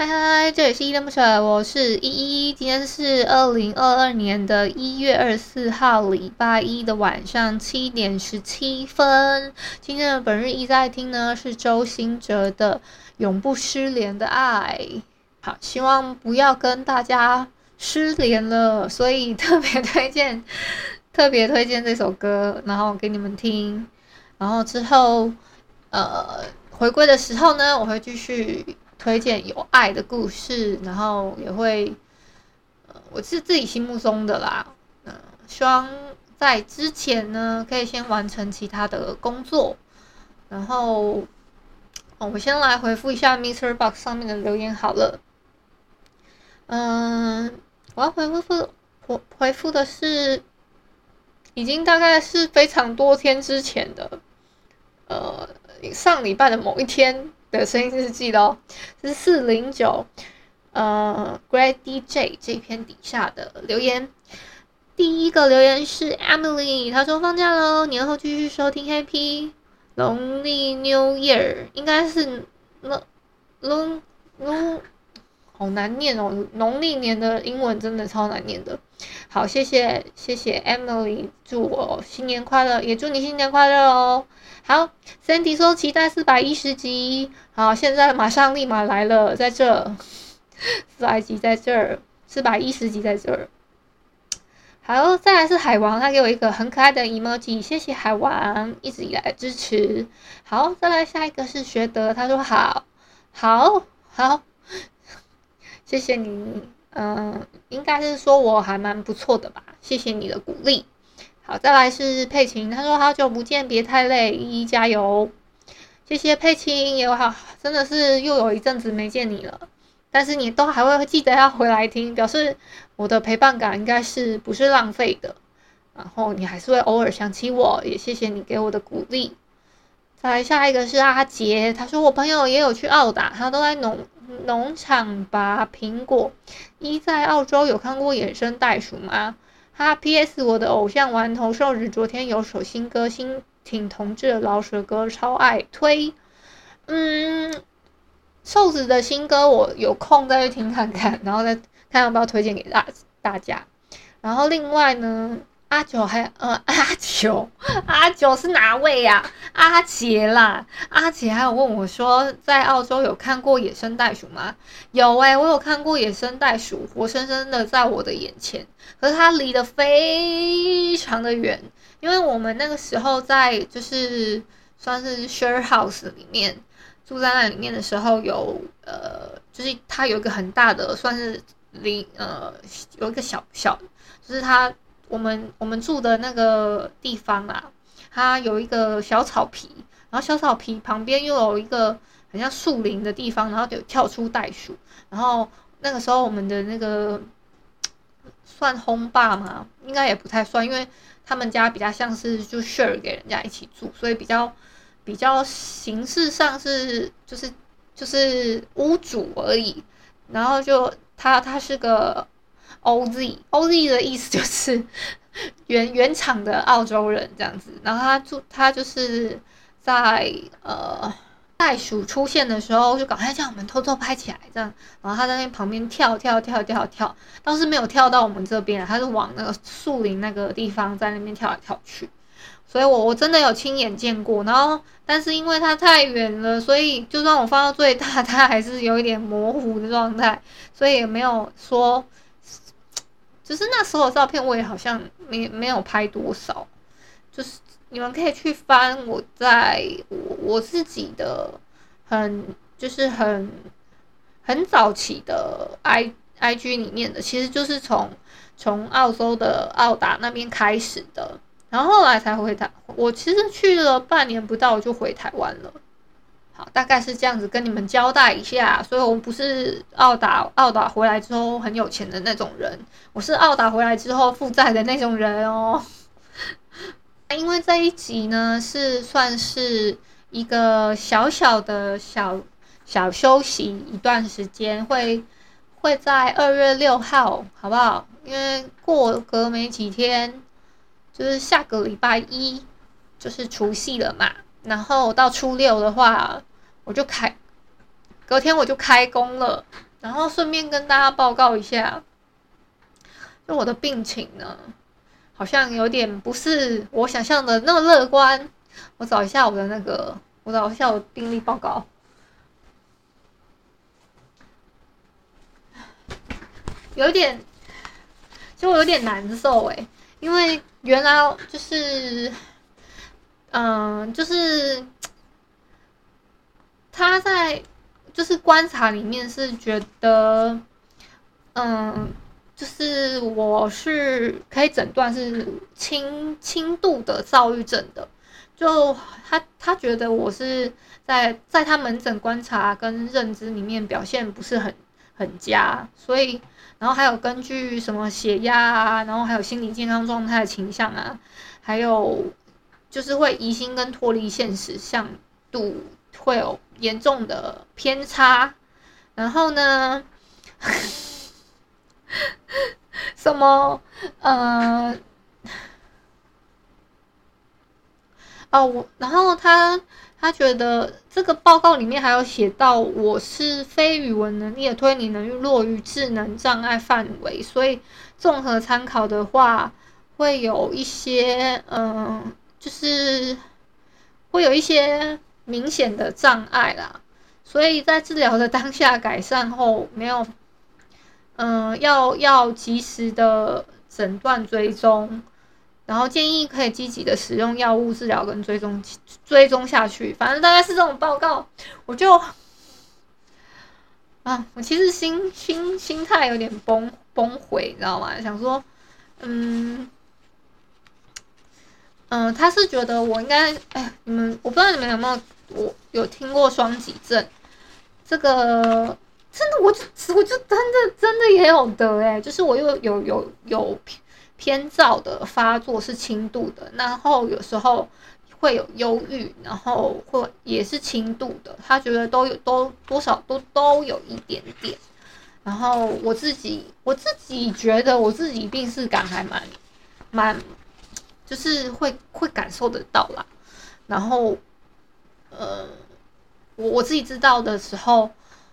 嗨嗨，这里是依依恋不舍，我是依依。今天是二零二二年的一月二十四号，礼拜一的晚上七点十七分。今天的本日依在听呢是周兴哲的《永不失联的爱》。好，希望不要跟大家失联了，所以特别推荐，特别推荐这首歌，然后给你们听。然后之后，呃，回归的时候呢，我会继续。推荐有爱的故事，然后也会，呃，我是自己心目中的啦，嗯、希望在之前呢，可以先完成其他的工作，然后，哦，我先来回复一下 Mister Box 上面的留言好了，嗯、我要回复回回复的是，已经大概是非常多天之前的，呃，上礼拜的某一天。的声音日记咯，是四零九，呃，Great DJ 这篇底下的留言。第一个留言是 Emily，她说放假喽，年后继续收听 Happy 农历 New Year，应该是那 long long 好难念哦，农历年的英文真的超难念的。好，谢谢谢谢 Emily，祝我新年快乐，也祝你新年快乐哦。好，Sandy 说期待四百一十集。好，现在马上立马来了，在这四百集在这儿，四百一十集在这儿。好，再来是海王，他给我一个很可爱的 emoji，谢谢海王一直以来支持。好，再来下一个是学德，他说好，好，好，谢谢你，嗯，应该是说我还蛮不错的吧，谢谢你的鼓励。好，再来是佩琴，他说好久不见，别太累，依依加油，谢谢佩琴，也好，真的是又有一阵子没见你了，但是你都还会记得要回来听，表示我的陪伴感应该是不是浪费的，然后你还是会偶尔想起我，也谢谢你给我的鼓励。再来下一个是阿杰，他说我朋友也有去澳大，他都在农农场拔苹果，一在澳洲有看过野生袋鼠吗？哈 P.S. 我的偶像顽童瘦子昨天有首新歌，新挺同志的饶舌歌，超爱推。嗯，瘦子的新歌我有空再去听看看，然后再看要不要推荐给大大家。然后另外呢？阿九还呃阿九阿九是哪位呀？阿杰啦，阿杰还有问我说，在澳洲有看过野生袋鼠吗？有诶、我有看过野生袋鼠，活生生的在我的眼前，可是它离得非常的远，因为我们那个时候在就是算是 share house 里面住在那里面的时候有，有呃就是它有一个很大的算是林呃有一个小小就是它。我们我们住的那个地方啊，它有一个小草皮，然后小草皮旁边又有一个很像树林的地方，然后就跳出袋鼠，然后那个时候我们的那个 算轰爸嘛，应该也不太算，因为他们家比较像是就 share 给人家一起住，所以比较比较形式上是就是就是屋主而已，然后就他他是个。OZ OZ 的意思就是原原厂的澳洲人这样子，然后他住他就是在呃袋鼠出现的时候就赶快叫我们偷偷拍起来这样，然后他在那旁边跳跳跳跳跳，倒是没有跳到我们这边，他是往那个树林那个地方在那边跳来跳去，所以我我真的有亲眼见过，然后但是因为它太远了，所以就算我放到最大，它还是有一点模糊的状态，所以也没有说。就是那时候的照片，我也好像没没有拍多少。就是你们可以去翻我在我我自己的很就是很很早期的 I I G 里面的，其实就是从从澳洲的澳达那边开始的，然后后来才回台。我其实去了半年不到，就回台湾了。大概是这样子跟你们交代一下。所以我不是澳打澳打回来之后很有钱的那种人，我是澳打回来之后负债的那种人哦。因为这一集呢，是算是一个小小的小小休息一段时间，会会在二月六号，好不好？因为过隔没几天，就是下个礼拜一就是除夕了嘛，然后到初六的话，我就开，隔天我就开工了，然后顺便跟大家报告一下，就我的病情呢。好像有点不是我想象的那么乐观。我找一下我的那个，我找一下我病历报告。有点，就有点难受诶，因为原来就是，嗯，就是他在就是观察里面是觉得，嗯。就是我是可以诊断是轻轻度的躁郁症的，就他他觉得我是在在他门诊观察跟认知里面表现不是很很佳，所以然后还有根据什么血压啊，然后还有心理健康状态的倾向啊，还有就是会疑心跟脱离现实像度会有严重的偏差，然后呢？什么？呃，哦，我然后他他觉得这个报告里面还有写到，我是非语文能力的推理能力落于智能障碍范围，所以综合参考的话，会有一些嗯、就是会有一些明显的障碍啦，所以在治疗的当下改善后 没有。嗯，要要及时的诊断追踪，然后建议可以积极的使用药物治疗跟追踪追踪下去。反正大概是这种报告，我就啊，我其实心心心态有点崩崩毁，你知道吗？想说，嗯嗯，他是觉得我应该，哎，你们我不知道你们有没有我有听过双极症。这个。真的，我就我就真的真的也有得诶，就是我又有有有偏偏躁的发作是轻度的，然后有时候会有忧郁，然后会也是轻度的，他觉得都有都多少都都有一点点，然后我自己我自己觉得我自己病识感还蛮蛮，就是会会感受得到啦，然后，我我自己知道的时候。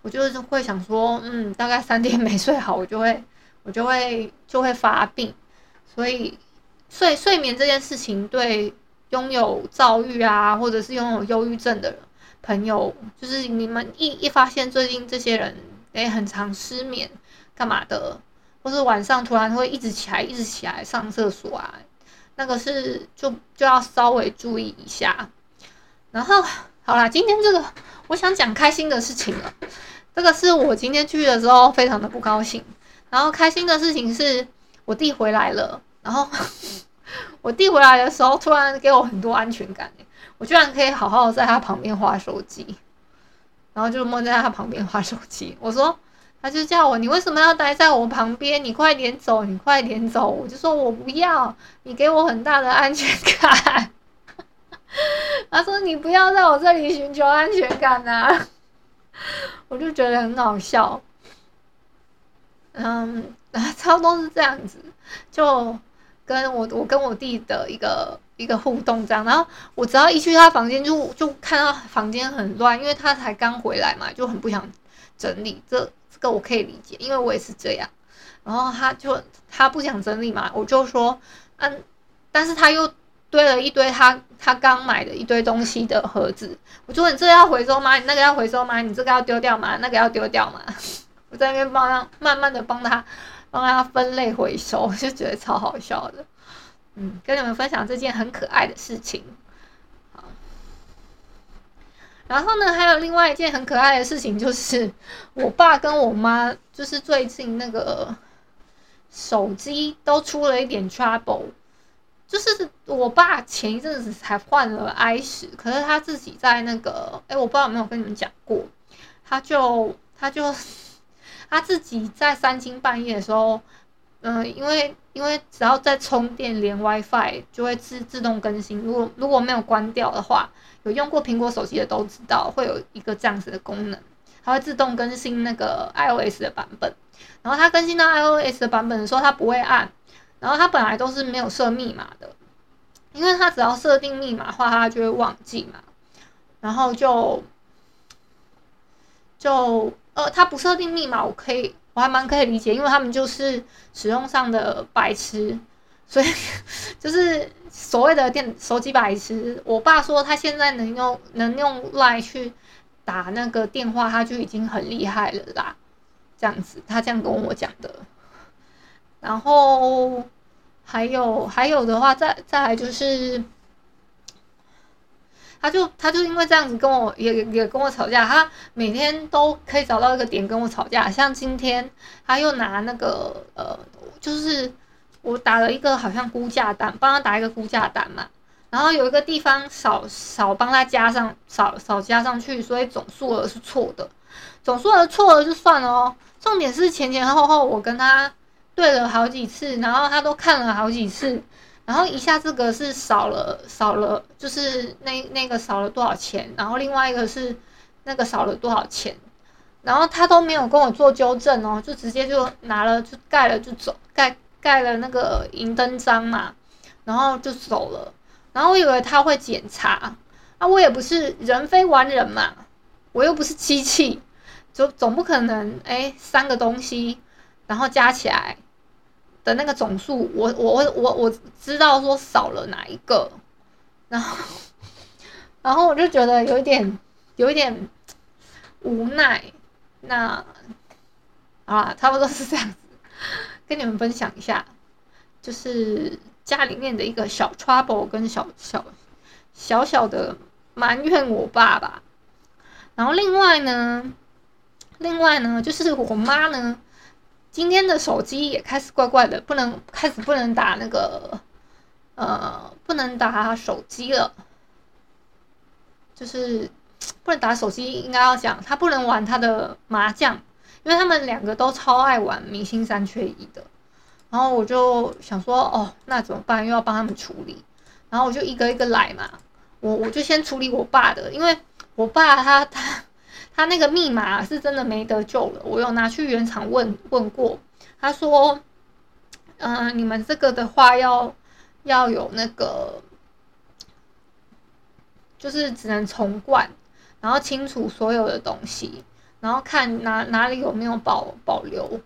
我就是会想说，嗯，大概三天没睡好，我就会，我就会就会发病。所以睡睡眠这件事情，对拥有躁郁啊，或者是拥有忧郁症的朋友，就是你们一一发现最近这些人诶很常失眠，干嘛的，或是晚上突然会一直起来，一直起来上厕所啊，那个是就就要稍微注意一下。然后好啦，今天这个。我想讲开心的事情了，这个是我今天去的时候非常的不高兴。然后开心的事情是我弟回来了，然后 我弟回来的时候突然给我很多安全感，我居然可以好好在他旁边划手机，然后就摸在他旁边划手机。我说，他就叫我，你为什么要待在我旁边？你快点走，你快点走。我就说我不要，你给我很大的安全感。他说：“你不要在我这里寻求安全感呐！” 我就觉得很好笑。嗯，差不多是这样子，就跟我我跟我弟的一个一个互动这样。然后我只要一去他房间，就就看到房间很乱，因为他才刚回来嘛，就很不想整理。这这个我可以理解，因为我也是这样。然后他就他不想整理嘛，我就说嗯，但是他又。堆了一堆他他刚买的一堆东西的盒子，我说，你这个要回收吗？你那个要回收吗？你这个要丢掉吗？那个要丢掉吗？我在那边帮他慢慢的帮他帮他分类回收，我就觉得超好笑的。嗯，跟你们分享这件很可爱的事情。好，然后呢，还有另外一件很可爱的事情，就是我爸跟我妈，就是最近那个手机都出了一点 trouble。就是我爸前一阵子才换了 i 十，可是他自己在那个，哎，我不知道有没有跟你们讲过，他就他就他自己在三更半夜的时候，嗯、因为因为只要在充电连 WiFi 就会自自动更新，如果如果没有关掉的话，有用过苹果手机的都知道会有一个这样子的功能，它会自动更新那个 iOS 的版本，然后它更新到 iOS 的版本的时候，它不会按。然后他本来都是没有设密码的，因为他只要设定密码的话，他就会忘记嘛。然后就就呃，他不设定密码，我可以我还蛮可以理解，因为他们就是使用上的白痴，所以 就是所谓的电手机白痴。我爸说他现在能用能用 LINE 去打那个电话，他就已经很厉害了啦。这样子，他这样跟我讲的。然后还有还有的话，再再来就是，他就他就因为这样子跟我也也跟我吵架，他每天都可以找到一个点跟我吵架。像今天他又拿那个呃，就是我打了一个好像估价单，帮他打一个估价单嘛，然后有一个地方少少帮他加上少少加上去，所以总数额是错的。总数额错了就算了哦，重点是前前后后我跟他。对了好几次，然后他都看了好几次，然后一下这个是少了少了，就是那那个少了多少钱，然后另外一个是那个少了多少钱，然后他都没有跟我做纠正哦，就直接就拿了就盖了就走，盖盖了那个银灯章嘛，然后就走了，然后我以为他会检查，啊，我也不是人非完人嘛，我又不是机器，就总不可能哎三个东西，然后加起来。的那个总数，我我我我我知道说少了哪一个，然后然后我就觉得有一点有一点无奈，那啊差不多是这样子，跟你们分享一下，就是家里面的一个小 trouble 跟小小小小的埋怨我爸爸，然后另外呢，另外呢就是我妈呢。今天的手机也开始怪怪的，不能开始不能打那个，呃，不能打手机了，就是不能打手机，应该要讲他不能玩他的麻将，因为他们两个都超爱玩明星三缺一的。然后我就想说，哦，那怎么办？又要帮他们处理，然后我就一个一个来嘛。我我就先处理我爸的，因为我爸他他。他那个密码是真的没得救了，我有拿去原厂问问过，他说，嗯、你们这个的话要要有那个，就是只能重灌，然后清除所有的东西，然后看哪哪里有没有保保留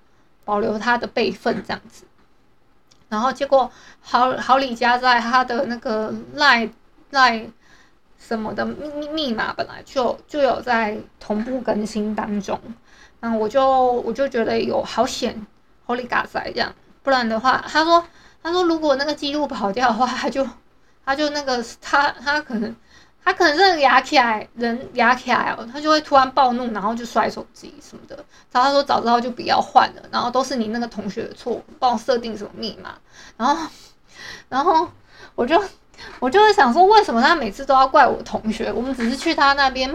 保留他的备份这样子，然后结果好好李家在他的那个赖赖。什么的密密码本来就就有在同步更新当中，然后我就我就觉得有好险，Holy God 这样，不然的话，他说他说如果那个记录跑掉的话，他就他就那个他他可能他可能是压起来人压起来哦，他就会突然暴怒，然后就摔手机什么的。然后他说早知道就不要换了，然后都是你那个同学的错，帮我设定什么密码，然后然后我就。我就会想说，为什么他每次都要怪我同学？我们只是去他那边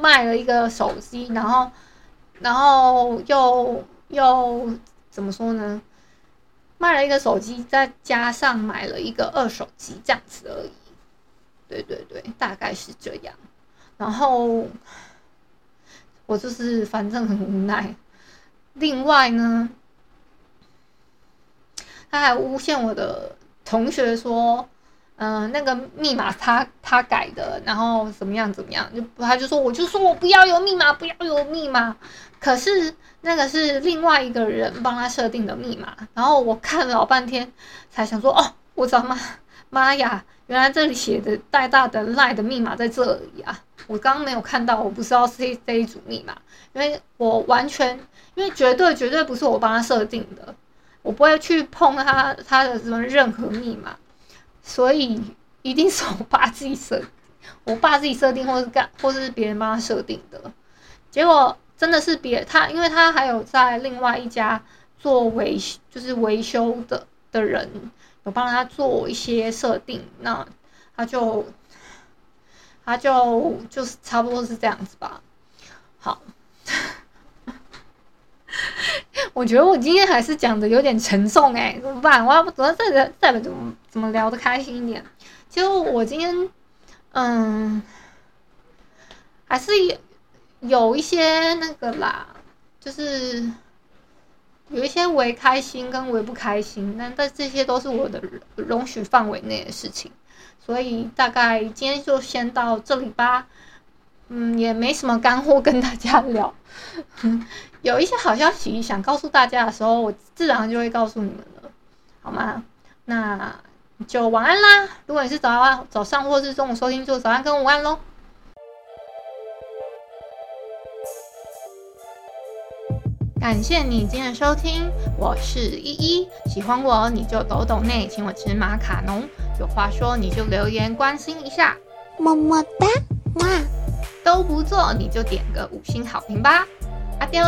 卖了一个手机，然后，然后又又怎么说呢？卖了一个手机，再加上买了一个二手机，这样子而已。对对对，大概是这样。然后我就是反正很无奈。另外呢，他还诬陷我的同学说。嗯、那个密码他他改的，然后怎么样怎么样，就他就说，我就说我不要有密码，不要有密码。可是那个是另外一个人帮他设定的密码，然后我看了老半天，才想说，哦，我操妈妈呀，原来这里写的带大的 LINE 的密码在这里啊！我刚刚没有看到，我不知道是这一组密码，因为我完全，因为绝对绝对不是我帮他设定的，我不会去碰他他的什么任何密码。所以一定是我爸自己设，我爸自己设定，或是干，或是别人帮他设定的。结果真的是别他，因为他还有在另外一家做维，就是维修的的人有帮他做一些设定，那他就他就就是差不多是这样子吧。好。我觉得我今天还是讲的有点沉重哎、怎么办？我要不怎么再再怎么怎么聊得开心一点？其实我今天嗯，还是有有一些那个啦，就是有一些为开心跟为不开心，但但这些都是我的容许范围内的事情，所以大概今天就先到这里吧。嗯，也没什么干货跟大家聊。有一些好消息想告诉大家的时候，我自然就会告诉你们了，好吗？那就晚安啦！如果你是早安、早上或是中午收听，就早安跟午安喽。感谢你今天的收听，我是依依。喜欢我你就抖抖内，请我吃马卡龙。有话说你就留言关心一下，么么哒，哇！都不做你就点个五星好评吧。阿彪。